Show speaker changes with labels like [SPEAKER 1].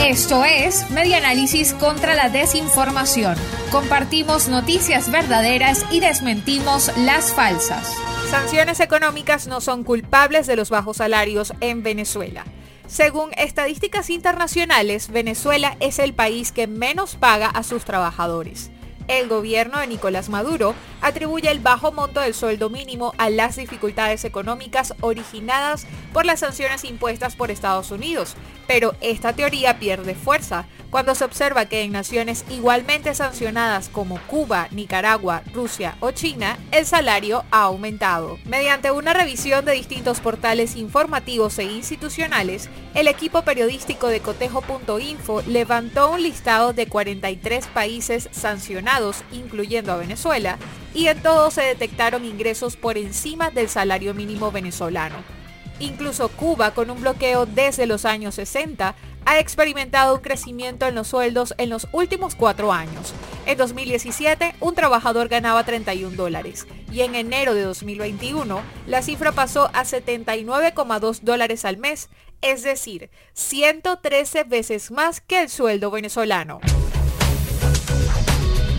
[SPEAKER 1] Esto es Media Análisis contra la Desinformación. Compartimos noticias verdaderas y desmentimos las falsas.
[SPEAKER 2] Sanciones económicas no son culpables de los bajos salarios en Venezuela. Según estadísticas internacionales, Venezuela es el país que menos paga a sus trabajadores. El gobierno de Nicolás Maduro atribuye el bajo monto del sueldo mínimo a las dificultades económicas originadas por las sanciones impuestas por Estados Unidos, pero esta teoría pierde fuerza cuando se observa que en naciones igualmente sancionadas como Cuba, Nicaragua, Rusia o China, el salario ha aumentado. Mediante una revisión de distintos portales informativos e institucionales, el equipo periodístico de cotejo.info levantó un listado de 43 países sancionados, incluyendo a Venezuela, y en todos se detectaron ingresos por encima del salario mínimo venezolano. Incluso Cuba, con un bloqueo desde los años 60, ha experimentado un crecimiento en los sueldos en los últimos cuatro años. En 2017, un trabajador ganaba 31 dólares y en enero de 2021, la cifra pasó a 79,2 dólares al mes, es decir, 113 veces más que el sueldo venezolano.